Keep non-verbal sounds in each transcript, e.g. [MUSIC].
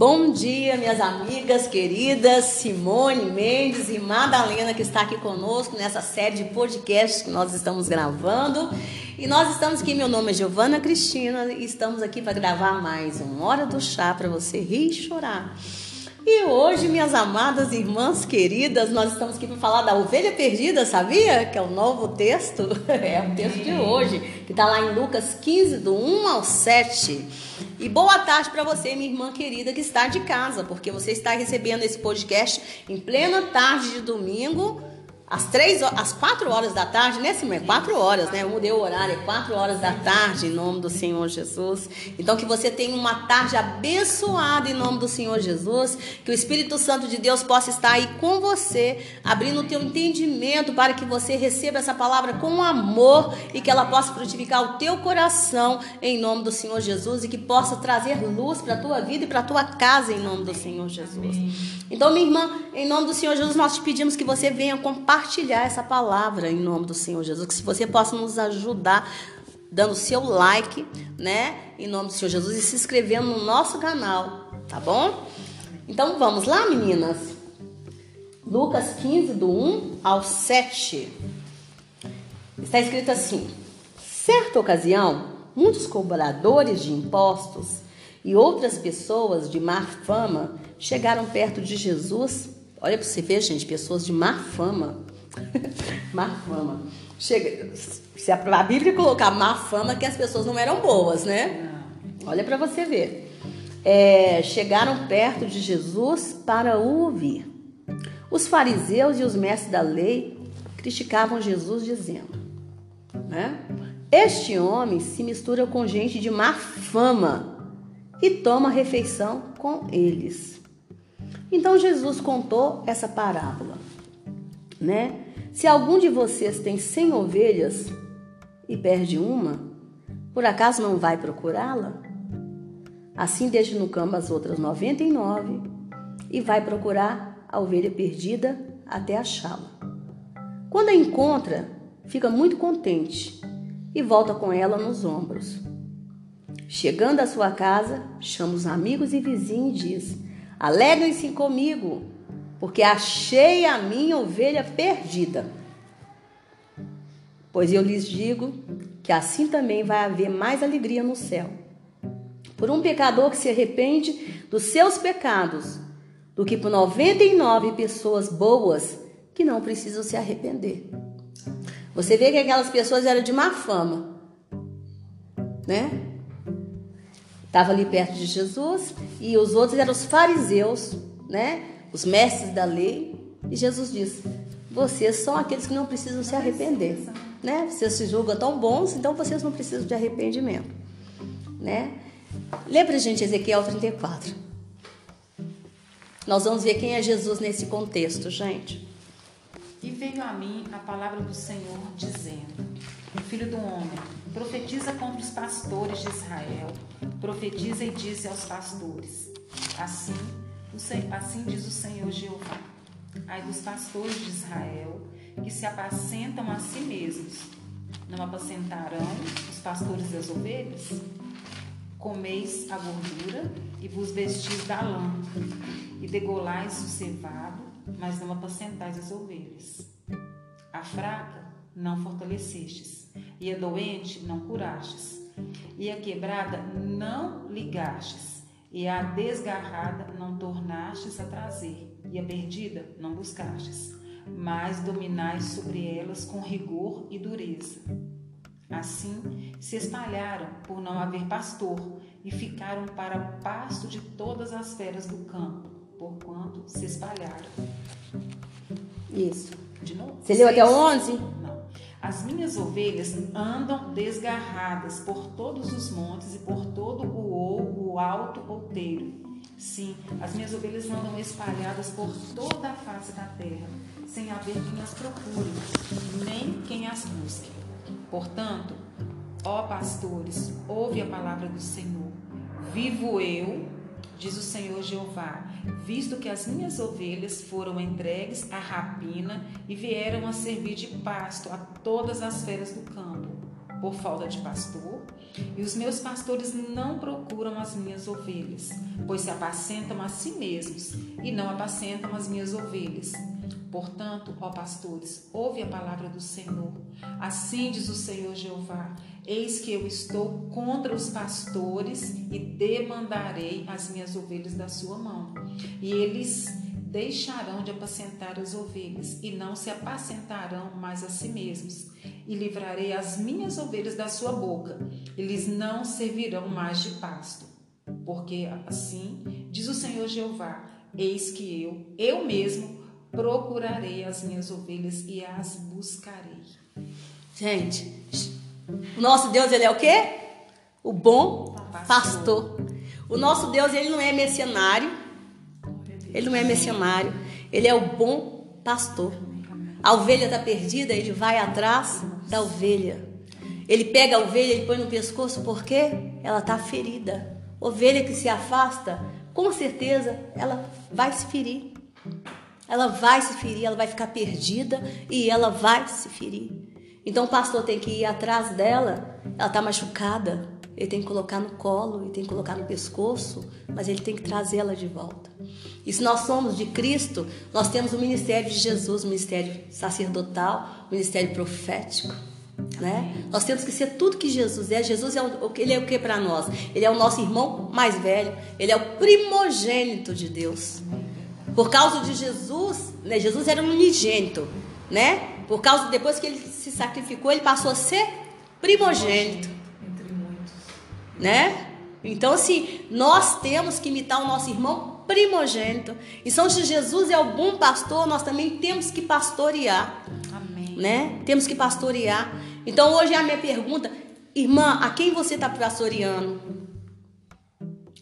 Bom dia, minhas amigas queridas Simone Mendes e Madalena, que está aqui conosco nessa série de podcasts que nós estamos gravando. E nós estamos aqui, meu nome é Giovana Cristina, e estamos aqui para gravar mais um Hora do Chá para você rir e chorar. E hoje, minhas amadas irmãs queridas, nós estamos aqui para falar da ovelha perdida, sabia? Que é o novo texto, [LAUGHS] é o texto de hoje, que está lá em Lucas 15, do 1 ao 7. E boa tarde para você, minha irmã querida, que está de casa, porque você está recebendo esse podcast em plena tarde de domingo às três, às quatro horas da tarde, né, Simão? É quatro horas, né? Eu mudei o horário, é quatro horas da tarde, em nome do Senhor Jesus. Então, que você tenha uma tarde abençoada em nome do Senhor Jesus. Que o Espírito Santo de Deus possa estar aí com você, abrindo o teu entendimento para que você receba essa palavra com amor e que ela possa frutificar o teu coração em nome do Senhor Jesus e que possa trazer luz para a tua vida e para a tua casa em nome do Senhor Jesus. Então, minha irmã, em nome do Senhor Jesus, nós te pedimos que você venha compartilhar compartilhar essa palavra em nome do Senhor Jesus. Que se você possa nos ajudar dando seu like, né? Em nome do Senhor Jesus e se inscrevendo no nosso canal, tá bom? Então vamos lá, meninas. Lucas 15, do 1 ao 7. Está escrito assim: Certa ocasião, muitos cobradores de impostos e outras pessoas de má fama chegaram perto de Jesus. Olha para você ver, gente, pessoas de má fama [LAUGHS] má fama. Chega, se a Bíblia colocar má fama, que as pessoas não eram boas, né? Olha para você ver. É, chegaram perto de Jesus para o ouvir. Os fariseus e os mestres da lei criticavam Jesus, dizendo: né? Este homem se mistura com gente de má fama e toma refeição com eles. Então Jesus contou essa parábola né? Se algum de vocês tem cem ovelhas e perde uma, por acaso não vai procurá-la? Assim deixa no campo as outras noventa e nove e vai procurar a ovelha perdida até achá-la. Quando a encontra, fica muito contente e volta com ela nos ombros. Chegando à sua casa, chama os amigos e vizinhos e diz: Alegrem-se comigo, porque achei a minha ovelha perdida. Pois eu lhes digo que assim também vai haver mais alegria no céu por um pecador que se arrepende dos seus pecados do que por 99 pessoas boas que não precisam se arrepender. Você vê que aquelas pessoas eram de má fama, né? Estava ali perto de Jesus e os outros eram os fariseus, né? os mestres da lei, e Jesus diz: vocês são aqueles que não precisam se arrepender, né? Vocês se julgam tão bons, então vocês não precisam de arrependimento, né? Lembra, gente, Ezequiel 34. Nós vamos ver quem é Jesus nesse contexto, gente. E veio a mim a palavra do Senhor, dizendo: Filho do homem, profetiza contra os pastores de Israel, profetiza e diz aos pastores: Assim Assim diz o Senhor Jeová: Ai dos pastores de Israel, que se apacentam a si mesmos. Não apacentarão os pastores das ovelhas? Comeis a gordura e vos vestis da lã, e degolais o cevado, mas não apacentais as ovelhas. A fraca não fortalecestes, e a doente não curastes, e a quebrada não ligastes e a desgarrada não tornastes a trazer, e a perdida não buscastes, mas dominais sobre elas com rigor e dureza. Assim se espalharam por não haver pastor, e ficaram para o pasto de todas as feras do campo, porquanto se espalharam. Isso. De novo? Você leu até o 11? As minhas ovelhas andam desgarradas por todos os montes e por todo o, o alto outeiro. Sim, as minhas ovelhas andam espalhadas por toda a face da terra, sem haver quem as procure, nem quem as busque. Portanto, ó pastores, ouve a palavra do Senhor. Vivo eu, diz o Senhor Jeová, visto que as minhas ovelhas foram entregues à rapina e vieram a servir de pasto a todas as feras do campo. por falta de pastor, e os meus pastores não procuram as minhas ovelhas, pois se apacentam a si mesmos e não apacentam as minhas ovelhas. Portanto, ó pastores, ouve a palavra do Senhor. Assim diz o Senhor Jeová: Eis que eu estou contra os pastores e demandarei as minhas ovelhas da sua mão. E eles deixarão de apacentar as ovelhas e não se apacentarão mais a si mesmos. E livrarei as minhas ovelhas da sua boca. Eles não servirão mais de pasto. Porque assim diz o Senhor Jeová: Eis que eu, eu mesmo, procurarei as minhas ovelhas e as buscarei. Gente, o nosso Deus, ele é o quê? O bom pastor. O nosso Deus, ele não é mercenário. Ele não é mercenário. Ele é o bom pastor. A ovelha está perdida, ele vai atrás da ovelha. Ele pega a ovelha e põe no pescoço porque ela está ferida. Ovelha que se afasta, com certeza ela vai se ferir. Ela vai se ferir, ela vai ficar perdida e ela vai se ferir. Então o pastor tem que ir atrás dela, ela está machucada, ele tem que colocar no colo, ele tem que colocar no pescoço, mas ele tem que trazê-la de volta. E se nós somos de Cristo, nós temos o ministério de Jesus, o ministério sacerdotal, o ministério profético. Né? Nós temos que ser tudo que Jesus é. Jesus é o, ele é o que para nós? Ele é o nosso irmão mais velho. Ele é o primogênito de Deus. Por causa de Jesus, né? Jesus era um unigênito, né? Por causa depois que ele se sacrificou, ele passou a ser primogênito, entre muitos, né? Então assim, nós temos que imitar o nosso irmão primogênito. E São Jesus é o bom pastor, nós também temos que pastorear. Amém. Né? Temos que pastorear. Então hoje é a minha pergunta, irmã, a quem você está pastoreando?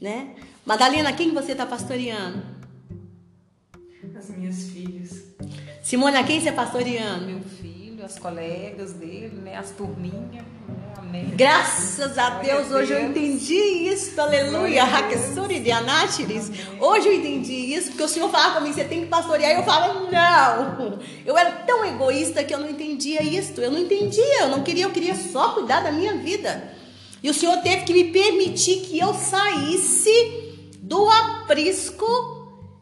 Né? Madalena, a quem você está pastoreando? As minhas filhas. Simone, a quem você é pastoreando? Meu filho, as colegas dele, né? As turminhas. Né? Amém. Graças a Deus, hoje eu entendi isso, aleluia. Raquessuri de Anátiris. Hoje eu entendi isso, porque o Senhor falava comigo, você tem que pastorear, e eu falava, não. Eu era tão egoísta que eu não entendia isso. Eu não entendia, eu não queria, eu queria só cuidar da minha vida. E o Senhor teve que me permitir que eu saísse do aprisco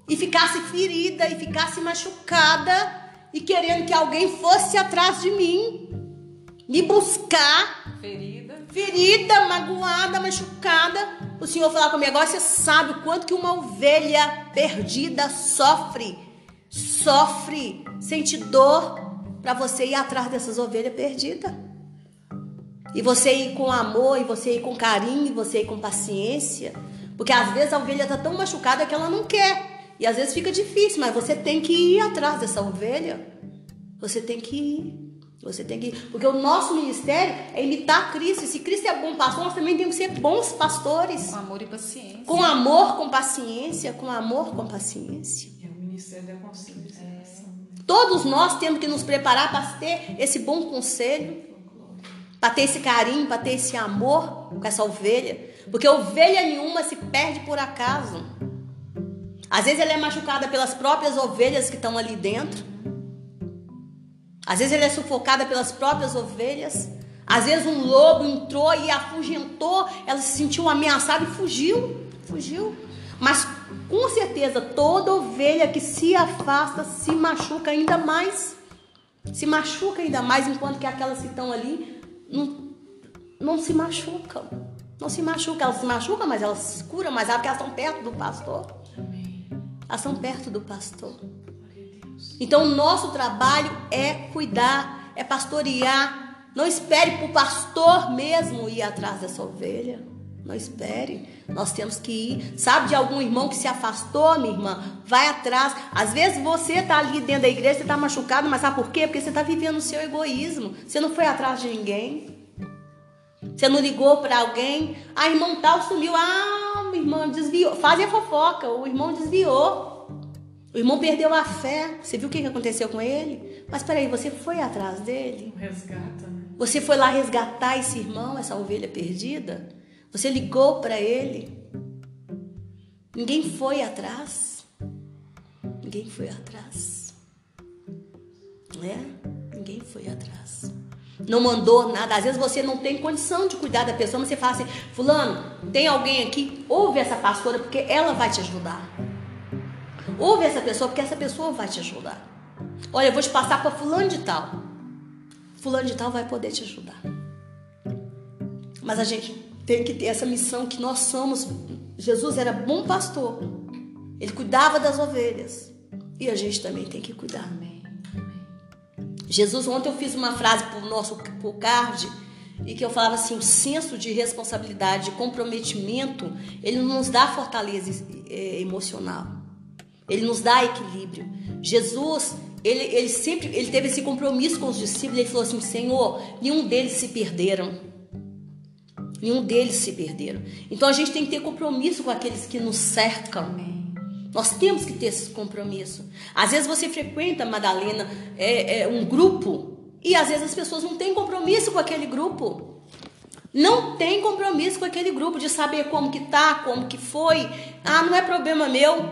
e ficasse ferida e ficasse machucada e querendo que alguém fosse atrás de mim, me buscar, ferida, ferida, magoada, machucada. O Senhor falar comigo agora, você sabe o quanto que uma ovelha perdida sofre, sofre, sente dor para você ir atrás dessas ovelhas perdidas. E você ir com amor, e você ir com carinho, e você ir com paciência. Porque às vezes a ovelha está tão machucada que ela não quer. E às vezes fica difícil, mas você tem que ir atrás dessa ovelha. Você tem que ir. Você tem que ir. Porque o nosso ministério é imitar Cristo. E se Cristo é bom pastor, nós também temos que ser bons pastores. Com amor e paciência. Com amor, com paciência. Com amor, com paciência. É o ministério da consciência. É. Todos nós temos que nos preparar para ter esse bom conselho. Para ter esse carinho, para ter esse amor com essa ovelha. Porque ovelha nenhuma se perde por acaso. Às vezes ela é machucada pelas próprias ovelhas que estão ali dentro. Às vezes ela é sufocada pelas próprias ovelhas. Às vezes um lobo entrou e afugentou, ela se sentiu ameaçada e fugiu, fugiu. Mas com certeza toda ovelha que se afasta se machuca ainda mais. Se machuca ainda mais, enquanto que aquelas que estão ali não, não se machucam. Não se machucam, elas se machucam, mas elas se curam mais rápido porque elas estão perto do pastor. Elas estão perto do pastor. Então, o nosso trabalho é cuidar, é pastorear. Não espere para o pastor mesmo ir atrás dessa ovelha. Não espere. Nós temos que ir. Sabe de algum irmão que se afastou, minha irmã? Vai atrás. Às vezes você está ali dentro da igreja, você está machucado, mas sabe por quê? Porque você está vivendo o seu egoísmo. Você não foi atrás de ninguém. Você não ligou para alguém. Ah, irmão tal sumiu. Ah, irmão desviou. Fazem a fofoca, o irmão desviou. O irmão perdeu a fé. Você viu o que aconteceu com ele? Mas peraí, você foi atrás dele? Resgata, né? Você foi lá resgatar esse irmão, essa ovelha perdida? Você ligou para ele? Ninguém foi atrás. Ninguém foi atrás. É? Ninguém foi atrás. Não mandou nada. Às vezes você não tem condição de cuidar da pessoa, mas você fala assim: Fulano, tem alguém aqui? Ouve essa pastora, porque ela vai te ajudar. Ouve essa pessoa, porque essa pessoa vai te ajudar. Olha, eu vou te passar para Fulano de Tal. Fulano de Tal vai poder te ajudar. Mas a gente tem que ter essa missão que nós somos. Jesus era bom pastor. Ele cuidava das ovelhas. E a gente também tem que cuidar. Amém. Jesus, ontem eu fiz uma frase para o nosso pro card e que eu falava assim: o senso de responsabilidade, de comprometimento, ele nos dá fortaleza é, emocional, ele nos dá equilíbrio. Jesus, ele, ele sempre ele teve esse compromisso com os discípulos, ele falou assim: Senhor, nenhum deles se perderam. Nenhum deles se perderam. Então a gente tem que ter compromisso com aqueles que nos cercam. Amém. Nós temos que ter esse compromisso. Às vezes você frequenta, Madalena, é, é, um grupo e às vezes as pessoas não têm compromisso com aquele grupo. Não tem compromisso com aquele grupo de saber como que tá, como que foi. Ah, não é problema meu.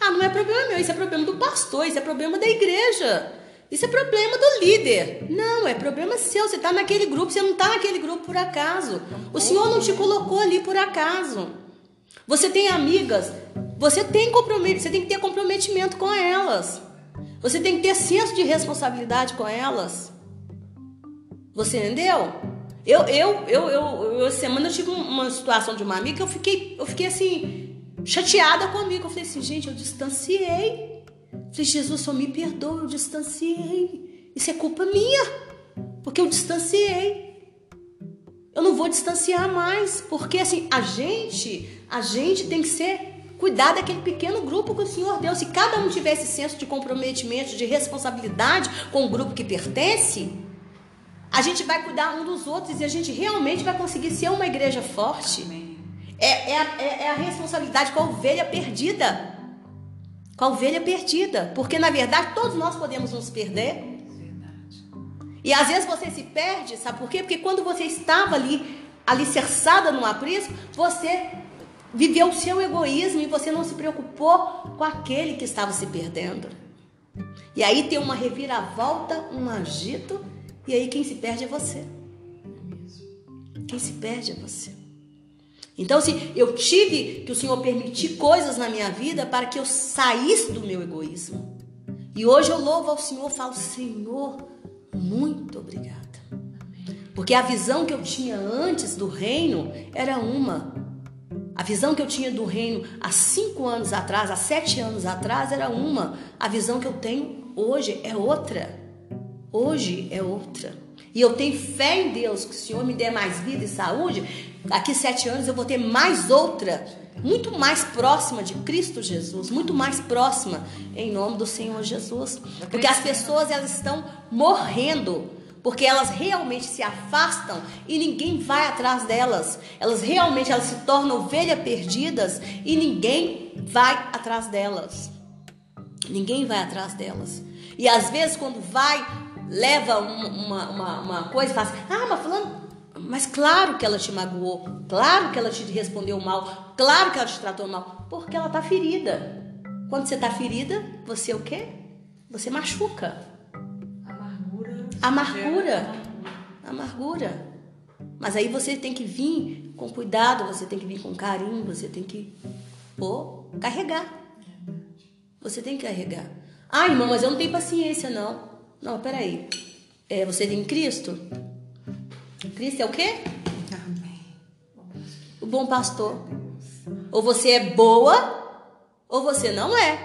Ah, não é problema meu, isso é problema do pastor, isso é problema da igreja. Isso é problema do líder. Não, é problema seu. Você está naquele grupo, você não está naquele grupo por acaso. O Senhor não te colocou ali por acaso. Você tem amigas, você tem comprometimento, você tem que ter comprometimento com elas. Você tem que ter senso de responsabilidade com elas. Você entendeu? Eu, eu, eu, eu, eu semana eu tive uma situação de uma amiga que eu fiquei, eu fiquei assim, chateada comigo. Eu falei assim, gente, eu distanciei. Eu falei, Jesus, só me perdoa, eu distanciei. Isso é culpa minha, porque eu distanciei. Eu não vou distanciar mais, porque assim, a gente, a gente tem que ser cuidar daquele pequeno grupo que o Senhor deu. Se cada um tivesse senso de comprometimento, de responsabilidade com o grupo que pertence, a gente vai cuidar um dos outros e a gente realmente vai conseguir ser uma igreja forte. É, é, a, é, é a responsabilidade com a ovelha perdida. Com a ovelha perdida. Porque na verdade todos nós podemos nos perder. E às vezes você se perde, sabe por quê? Porque quando você estava ali, alicerçada no aprisco, você viveu o seu egoísmo e você não se preocupou com aquele que estava se perdendo. E aí tem uma reviravolta, um agito, e aí quem se perde é você. Quem se perde é você. Então, se eu tive que o Senhor permitir coisas na minha vida para que eu saísse do meu egoísmo. E hoje eu louvo ao Senhor, falo, Senhor, muito obrigada. Porque a visão que eu tinha antes do reino era uma. A visão que eu tinha do reino há cinco anos atrás, há sete anos atrás, era uma. A visão que eu tenho hoje é outra. Hoje é outra. E eu tenho fé em Deus que o Senhor me dê mais vida e saúde. Daqui sete anos eu vou ter mais outra, muito mais próxima de Cristo Jesus, muito mais próxima em nome do Senhor Jesus. Porque as pessoas elas estão morrendo porque elas realmente se afastam e ninguém vai atrás delas. Elas realmente elas se tornam ovelhas perdidas e ninguém vai atrás delas. Ninguém vai atrás delas. E às vezes quando vai, leva uma, uma, uma coisa e fala assim, ah, mas falando, mas claro que ela te magoou, claro que ela te respondeu mal, claro que ela te tratou mal, porque ela está ferida. Quando você está ferida, você o quê? Você machuca. Amargura. Amargura. Amargura. Mas aí você tem que vir com cuidado, você tem que vir com carinho, você tem que pô, carregar. Você tem que carregar. Ah, irmão, mas eu não tenho paciência, não. Não, peraí. É, você tem Cristo? Cristo é o quê? Amém. O bom pastor. Ou você é boa, ou você não é.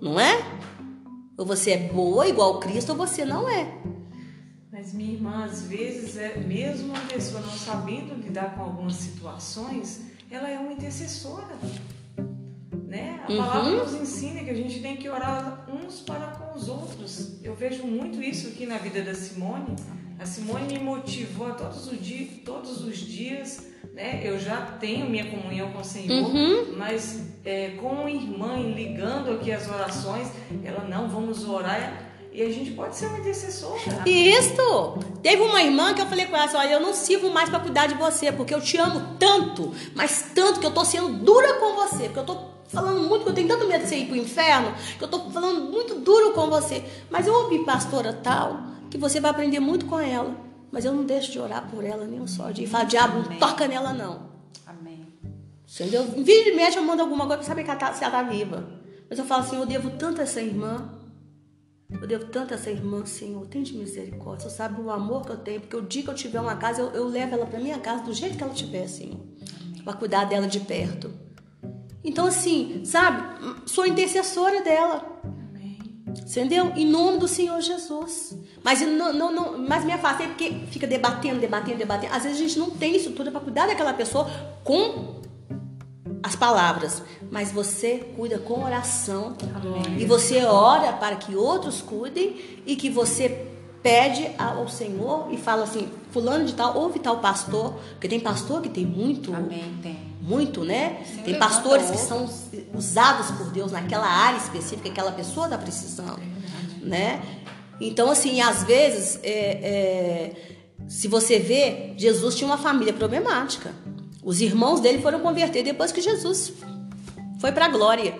Não é? Ou você é boa igual Cristo, ou você não é. Mas minha irmã, às vezes, é, mesmo uma pessoa não sabendo lidar com algumas situações, ela é uma intercessora. Né? A Uhum. palavra nos ensina que a gente tem que orar uns para com os outros. Eu vejo muito isso aqui na vida da Simone. A Simone me motivou a todos os dias, todos os dias né? Eu já tenho minha comunhão com o Senhor, Uhum. mas é, com irmã ligando aqui as orações, ela não, vamos orar. E a gente pode ser uma intercessora. Isso! Teve uma irmã que eu falei com ela assim, olha, eu não sirvo mais para cuidar de você, porque eu te amo tanto, mas tanto que eu tô sendo dura com você, porque eu tô falando muito, que eu tenho tanto medo de você ir pro inferno, que eu tô falando muito duro com você. Mas eu ouvi pastora tal, que você vai aprender muito com ela. Mas eu não deixo de orar por ela nem um só dia. E fala, diabo, não toca nela não. Amém. Entendeu? Vez de médico, eu mando alguma coisa para saber que ela tá, se ela tá viva. Mas eu falo assim, eu devo tanto a essa irmã. Eu devo tanto a essa irmã, Senhor. Tem de misericórdia. Você sabe o amor que eu tenho. Porque o dia que eu tiver uma casa, eu, eu levo ela para minha casa do jeito que ela tiver, Senhor. Para cuidar dela de perto. Então, assim, sabe? Sou intercessora dela. Entendeu? Em nome do Senhor Jesus. Mas não, não, não, mas me afastei porque fica debatendo, debatendo, debatendo. Às vezes a gente não tem estrutura para cuidar daquela pessoa com as palavras, mas você cuida com oração. Amém. E você ora para que outros cuidem e que você pede ao Senhor e fala assim: fulano de tal, ouve tal pastor, porque tem pastor que tem muito. Amém, tem. Muito, né? Sim, tem pastores que são usados por Deus naquela área específica que aquela pessoa está precisando, é né? Então, assim, às vezes, é, é, se você vê, Jesus tinha uma família problemática. Os irmãos dele foram converter depois que Jesus foi para a glória.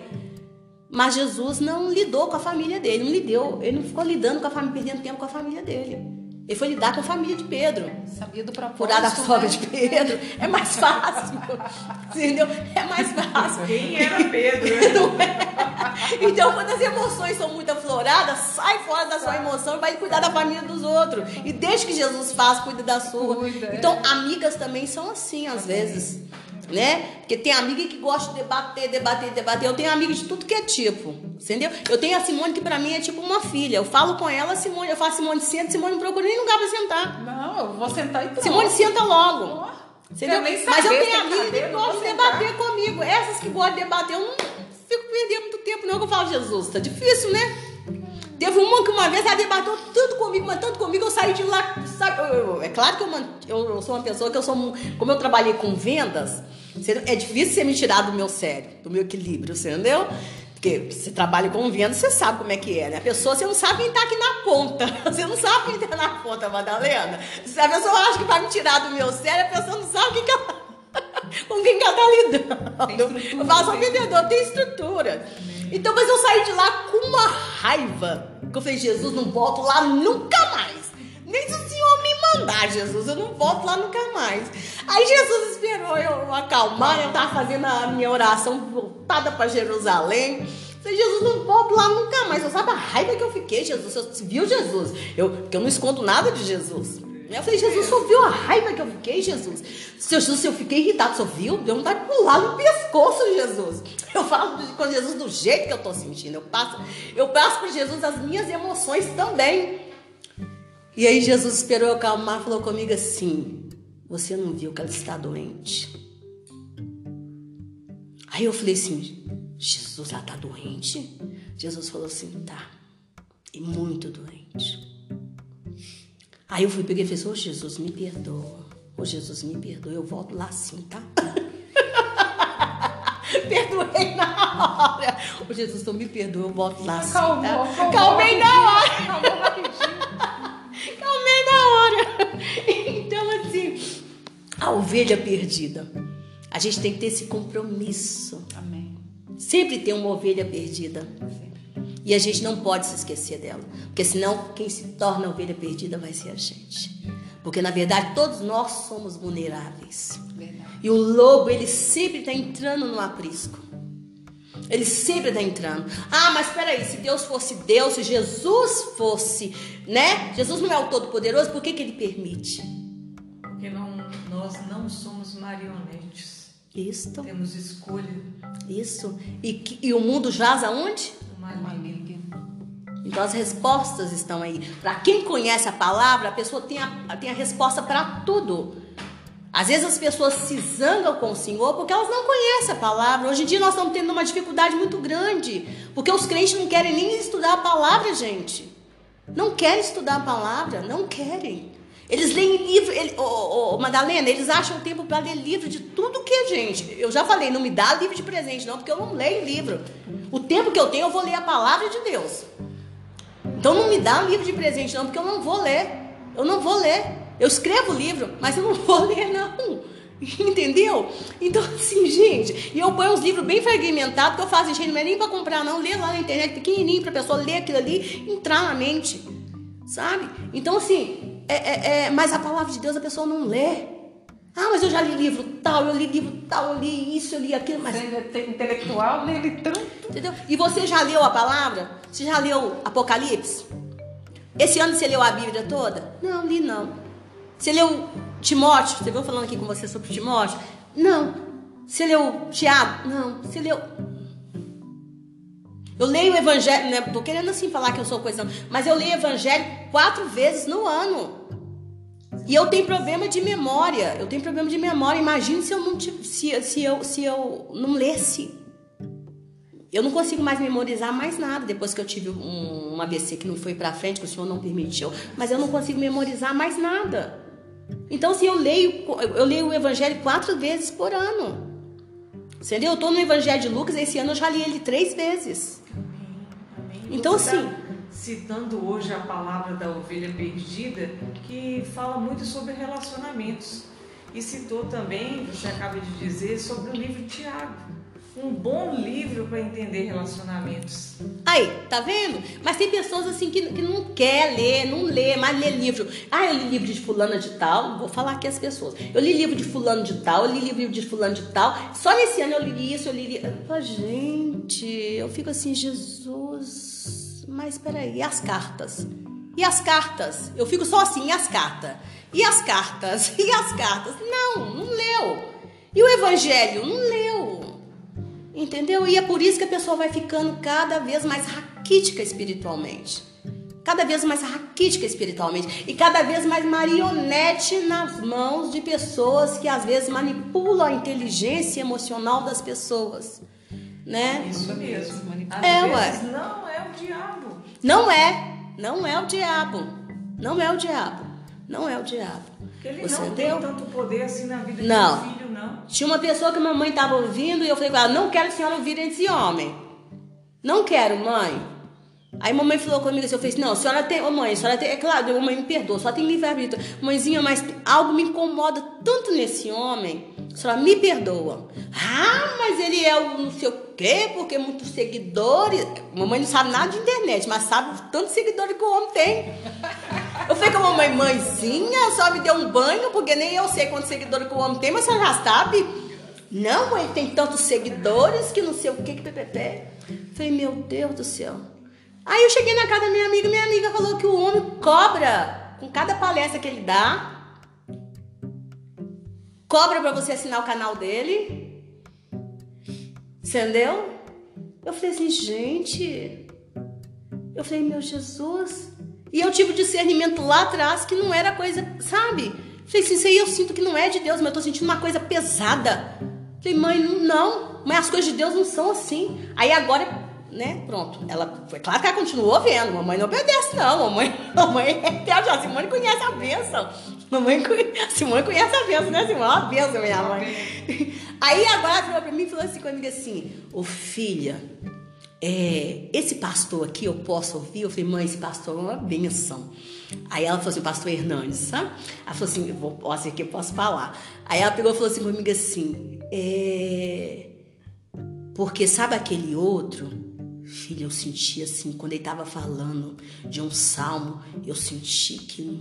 Mas Jesus não lidou com a família dele, não lidou, ele não ficou lidando com a família, perdendo tempo com a família dele. Ele foi lidar com a família de Pedro. Sabia do propósito. Curar da sogra né? de Pedro. É mais fácil. [LAUGHS] entendeu? É mais fácil. Quem era Pedro? É? Então, quando as emoções são muito afloradas, sai fora da sua emoção e vai cuidar da família dos outros. E desde que Jesus faz, cuida da sua. Cuida, então, é. amigas também são assim, às vezes né? Porque tem amiga que gosta de debater, debater, debater. Eu tenho amiga de tudo que é tipo, entendeu? Eu tenho a Simone que pra mim é tipo uma filha. Eu falo com ela, Simone, eu faço Simone senta, Simone não procura nem lugar pra sentar. Não, eu vou sentar e pronto. Simone senta logo. Entendeu? Mas eu tenho amiga que gosta de debater comigo. Essas que gostam de debater, eu não fico perdendo muito tempo, não. Que eu falo, Jesus, tá difícil, né? Teve uma que uma vez ela debateu tanto comigo, mas tanto comigo, eu saí de lá. Sabe, eu, eu, é claro que eu, eu, eu, sou uma pessoa que eu sou. Como eu trabalhei com vendas, é difícil você me tirar do meu sério, do meu equilíbrio, você entendeu? Porque você trabalha com vendas, você sabe como é que é, né? A pessoa, você não sabe quem tá aqui na ponta. [LAUGHS] Você não sabe quem tá na ponta, Madalena. Se a pessoa acha que vai me tirar do meu sério, a pessoa não sabe quem que ela, [LAUGHS] com quem que ela tá lidando. Eu faço um vendedor, tem estrutura. Então, mas eu saí de lá com uma raiva. Que eu falei, Jesus, não volto lá nunca mais. Nem se o mandar, Jesus, eu não volto lá nunca mais. Aí Jesus esperou eu acalmar, eu tava fazendo a minha oração voltada para Jerusalém. Eu falei, Jesus, não volto lá nunca mais. Você sabe a raiva que eu fiquei, Jesus? Você viu Jesus? Eu, porque eu não escondo nada de Jesus. Eu falei, Jesus, só viu a raiva que eu fiquei, Jesus? Seu Jesus, eu fiquei irritado, só viu? Deu vontade de pular no pescoço Jesus. Eu falo com Jesus do jeito que eu estou sentindo. Eu passo, eu passo por Jesus as minhas emoções também. E aí Jesus esperou eu calmar, falou comigo assim: Você não viu que ela está doente? Aí eu falei assim: Jesus, ela está doente? Jesus falou assim: Tá, e muito doente. Aí eu fui, peguei e falei assim, ô oh, Jesus, me perdoa. Ô oh, Jesus, me perdoa, eu volto lá sim, tá? [LAUGHS] Perdoei na hora. Ô oh, Jesus, então me perdoa, eu volto lá sim, calmou, tá? Calmou, Calmei na hora. A ovelha perdida. A gente tem que ter esse compromisso. Amém. Sempre tem uma ovelha perdida. E a gente não pode se esquecer dela. Porque senão quem se torna ovelha perdida vai ser a gente. Porque na verdade todos nós somos vulneráveis. Verdade. E o lobo, ele sempre está entrando no aprisco. Ele sempre está entrando. Ah, mas espera aí, se Deus fosse Deus, se Jesus fosse, né? Jesus não é o Todo-Poderoso, por que, que ele permite? Porque não, nós não somos marionetes. Isso. Temos escolha. Isso. E, e o mundo jaz aonde? Então as respostas estão aí. Para quem conhece a palavra, a pessoa tem a, tem a resposta para tudo. Às vezes as pessoas se zangam com o Senhor porque elas não conhecem a palavra. Hoje em dia nós estamos tendo uma dificuldade muito grande, porque os crentes não querem nem estudar a palavra, gente. Não querem estudar a palavra, não querem. Eles leem livro, ele, oh, oh, Madalena, eles acham tempo para ler livro de tudo que é gente. Eu já falei, não me dá livro de presente, não, porque eu não leio livro. O tempo que eu tenho, eu vou ler a palavra de Deus. Então não me dá livro de presente, não, porque eu não vou ler. Eu não vou ler. Eu escrevo livro, mas eu não [LAUGHS] vou ler, não. Entendeu? Então, assim, gente, e eu ponho uns livros bem fragmentados que eu faço, gente, não é nem para comprar, não. Lê lá na internet, pequenininho, pra pessoa ler aquilo ali, entrar na mente, sabe? Então, assim, é, é, é, mas a palavra de Deus a pessoa não lê. Ah, mas eu já li livro tal, eu li livro tal, eu li isso, eu li aquilo, mas. Você é intelectual, lê ele tanto. Entendeu? E você já leu a palavra? Você já leu Apocalipse? Esse ano você leu a Bíblia toda? Não, li não. Você leu Timóteo? Você viu falando aqui com você sobre Timóteo? Não. Você leu Tiago? Não. Você leu. Eu leio o Evangelho, né? Tô querendo assim falar que eu sou coisa, mas eu leio o Evangelho quatro vezes no ano. E eu tenho problema de memória. Eu tenho problema de memória. Imagine se eu não se, se eu se eu não lesse. Eu não consigo mais memorizar mais nada depois que eu tive um, um AVC que não foi para frente, que o senhor não permitiu. Mas eu não consigo memorizar mais nada. Então, se eu leio, eu leio o Evangelho quatro vezes por ano. Entendeu? Eu estou no Evangelho de Lucas, esse ano eu já li ele três vezes. Então, assim. Citando hoje a palavra da ovelha perdida, que fala muito sobre relacionamentos. E citou também, você acaba de dizer, sobre o livro Tiago. Um bom livro para entender relacionamentos. Aí, tá vendo? Mas tem pessoas assim que, que não quer ler, não lê, mas lê livro. Ah, eu li livro de fulana de tal, vou falar aqui as pessoas. Eu li livro de fulano de tal, eu li livro de fulano de tal. Só nesse ano eu li isso, eu li. Falo, gente, eu fico assim, Jesus. Mas peraí, e as cartas? E as cartas? Eu fico só assim, e as cartas? E as cartas? [LAUGHS] E as cartas? Não, não leu. E o evangelho? Não leu. Entendeu? E é por isso que a pessoa vai ficando cada vez mais raquítica espiritualmente. Cada vez mais raquítica espiritualmente. E cada vez mais marionete nas mãos de pessoas que às vezes manipulam a inteligência emocional das pessoas. Né? Isso mesmo. Às É, vezes ué. não é diabo. Não é. Não é o diabo. Não é o diabo. Não é o diabo. Porque ele Você não entendeu? tem tanto poder assim na vida Não. do filho, não. Tinha uma pessoa que a mamãe estava ouvindo e eu falei com ela: Não quero que a senhora ouvir esse homem. Não quero, mãe. Aí a mamãe falou comigo assim: Eu falei assim, Não, a senhora tem. Ô mãe, a senhora tem. É claro, mamãe me perdoa, só tem livre-arbítrio. Mãezinha, mas algo me incomoda tanto nesse homem. Senhora me perdoa. Ah, mas ele é o não sei o quê, porque muitos seguidores. Mamãe não sabe nada de internet, mas sabe tantos seguidores que o homem tem. Eu falei com a mamãe, mãezinha, só me deu um banho, porque nem eu sei quantos seguidores que o homem tem, mas senhora já sabe. Não, ele tem tantos seguidores que não sei o que, que ppp. Falei, meu Deus do céu. Aí eu cheguei na casa da minha amiga, minha amiga falou que o homem cobra com cada palestra que ele dá. Cobra pra você assinar o canal dele. Entendeu? Eu falei assim, gente. Eu falei, meu Jesus. E eu tive o discernimento lá atrás que não era coisa, sabe? Falei assim, isso aí eu sinto que não é de Deus, mas eu tô sentindo uma coisa pesada. Falei, mãe, não, mas as coisas de Deus não são assim. Aí agora, né, pronto. Ela, foi claro que ela continuou vendo. Mamãe não obedece, não. Mamãe, [LAUGHS] mamãe, a Simone conhece a bênção. Mamãe, a Simone conhece a bênção, né, Simone? Uma bênção, minha mãe. Aí agora ela virou pra mim e falou assim comigo assim, ô filha, é, esse pastor aqui eu posso ouvir? Eu falei, mãe, esse pastor é uma benção. Aí ela falou assim, pastor Hernandes, sabe? Ela falou assim, eu vou, posso aqui, eu posso falar. Aí ela pegou e falou assim comigo assim, é, porque sabe aquele outro? Filha, eu senti assim, quando ele estava falando de um salmo, eu senti que não,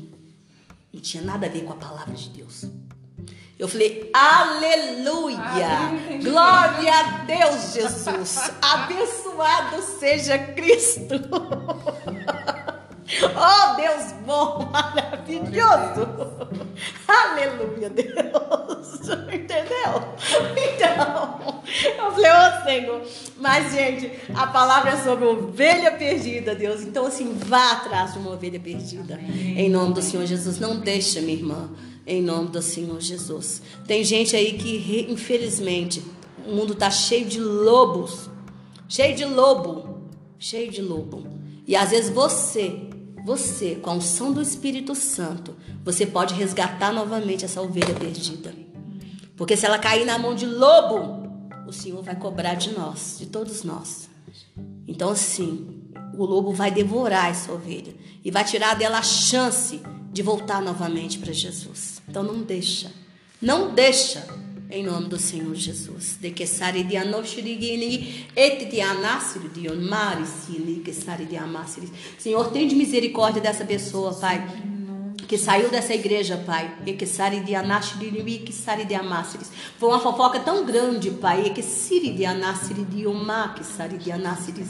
não tinha nada a ver com a palavra de Deus. Eu falei, aleluia! Ah. Glória a Deus, Jesus! [LAUGHS] Abençoado seja Cristo! [LAUGHS] [LAUGHS] Oh, Deus bom, [LAUGHS] maravilhoso! Aleluia, Deus! [LAUGHS] Entendeu? Então, eu falei, ô Senhor, mas gente, a palavra é sobre ovelha perdida, Deus. Então, assim, vá atrás de uma ovelha perdida. Em nome do Senhor Jesus. Não deixa, minha irmã. Em nome do Senhor Jesus. Tem gente aí que, infelizmente, o mundo tá cheio de lobos. Cheio de lobo. Cheio de lobo. E às vezes você, você, com a unção do Espírito Santo, você pode resgatar novamente essa ovelha perdida. Porque se ela cair na mão de lobo, o Senhor vai cobrar de nós, de todos nós. Então, assim, o lobo vai devorar essa ovelha e vai tirar dela a chance de voltar novamente para Jesus. Então, não deixa. Não deixa em nome do Senhor Jesus. De que sari de anoshirigini, et de anásiri de onmarisini, que sari de amassiri. Senhor, tem de misericórdia dessa pessoa, Pai que saiu dessa igreja, Pai, e que sari de anashirimi, que sari de amáceres. Foi uma fofoca tão grande, Pai, e que siri de anásiri de umá, que sari de anásiri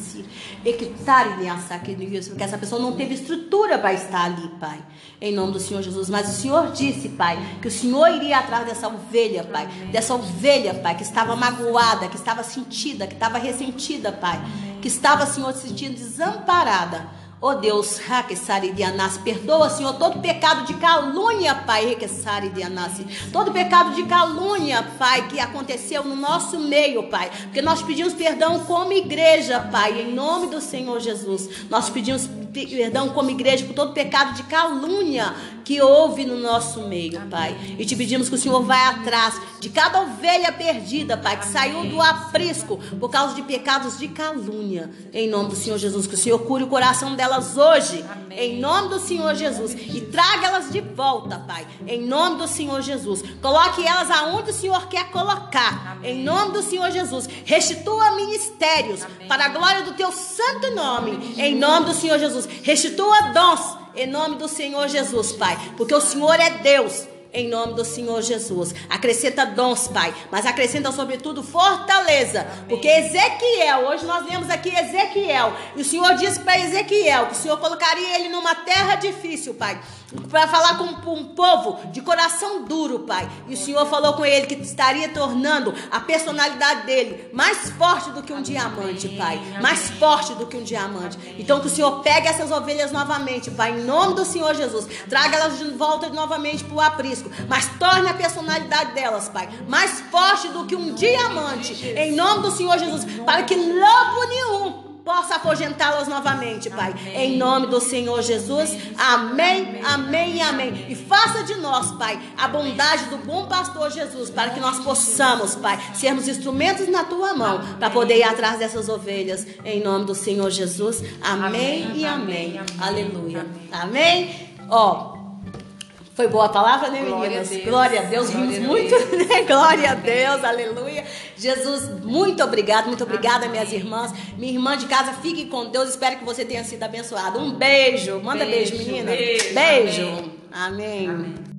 e que tari de asaki porque essa pessoa não teve estrutura para estar ali, Pai, em nome do Senhor Jesus. Mas o Senhor disse, Pai, que o Senhor iria atrás dessa ovelha, Pai, dessa ovelha, Pai, que estava magoada, que estava sentida, que estava ressentida, Pai, que estava, Senhor, se sentindo desamparada. Ó oh Deus, Raquessari de Anás, perdoa, Senhor, todo pecado de calúnia, Pai, Raquessari de Anás. Todo pecado de calúnia, Pai, que aconteceu no nosso meio, Pai. Porque nós pedimos perdão como igreja, Pai, em nome do Senhor Jesus. Nós pedimos perdão como igreja por todo pecado de calúnia que houve no nosso meio, Pai. E te pedimos que o Senhor vai atrás de cada ovelha perdida, Pai, que saiu do aprisco por causa de pecados de calúnia. Em nome do Senhor Jesus, que o Senhor cure o coração delas hoje. Em nome do Senhor Jesus. E traga elas de volta, Pai. Em nome do Senhor Jesus. Coloque elas aonde o Senhor quer colocar. Em nome do Senhor Jesus. Restitua ministérios para a glória do teu santo nome. Em nome do Senhor Jesus. Restitua dons em nome do Senhor Jesus, Pai, porque o Senhor é Deus em nome do Senhor Jesus. Acrescenta dons, Pai, mas acrescenta sobretudo fortaleza, porque Ezequiel, hoje nós lemos aqui Ezequiel, e o Senhor disse para Ezequiel que o Senhor colocaria ele numa terra difícil, Pai, para falar com um povo de coração duro, Pai. E o Senhor falou com ele que estaria tornando a personalidade dele mais forte do que um diamante, Pai, mais forte do que um diamante. Então que o Senhor pegue essas ovelhas novamente, Pai, em nome do Senhor Jesus, traga elas de volta novamente para o aprisco mas torne a personalidade delas, Pai, mais forte do que um diamante, em nome do Senhor Jesus, para que lobo nenhum possa afogentá-las novamente, Pai. Amém. Em nome do Senhor Jesus. Amém, amém e amém. E faça de nós, Pai, a bondade do bom pastor Jesus, para que nós possamos, Pai, sermos instrumentos na tua mão, para poder ir atrás dessas ovelhas. Em nome do Senhor Jesus. Amém, amém e amém. amém. Aleluia. Amém. Ó, foi boa a palavra, né, meninas? Glória a Deus. Glória a Deus, muito, [LAUGHS] né? Glória a Deus, aleluia. Jesus, muito obrigado, muito obrigada, Amém. minhas irmãs. Minha irmã de casa, fique com Deus. Espero que você tenha sido abençoada. Um beijo. Manda beijo, beijo menina. Beijo. beijo. Amém. Amém.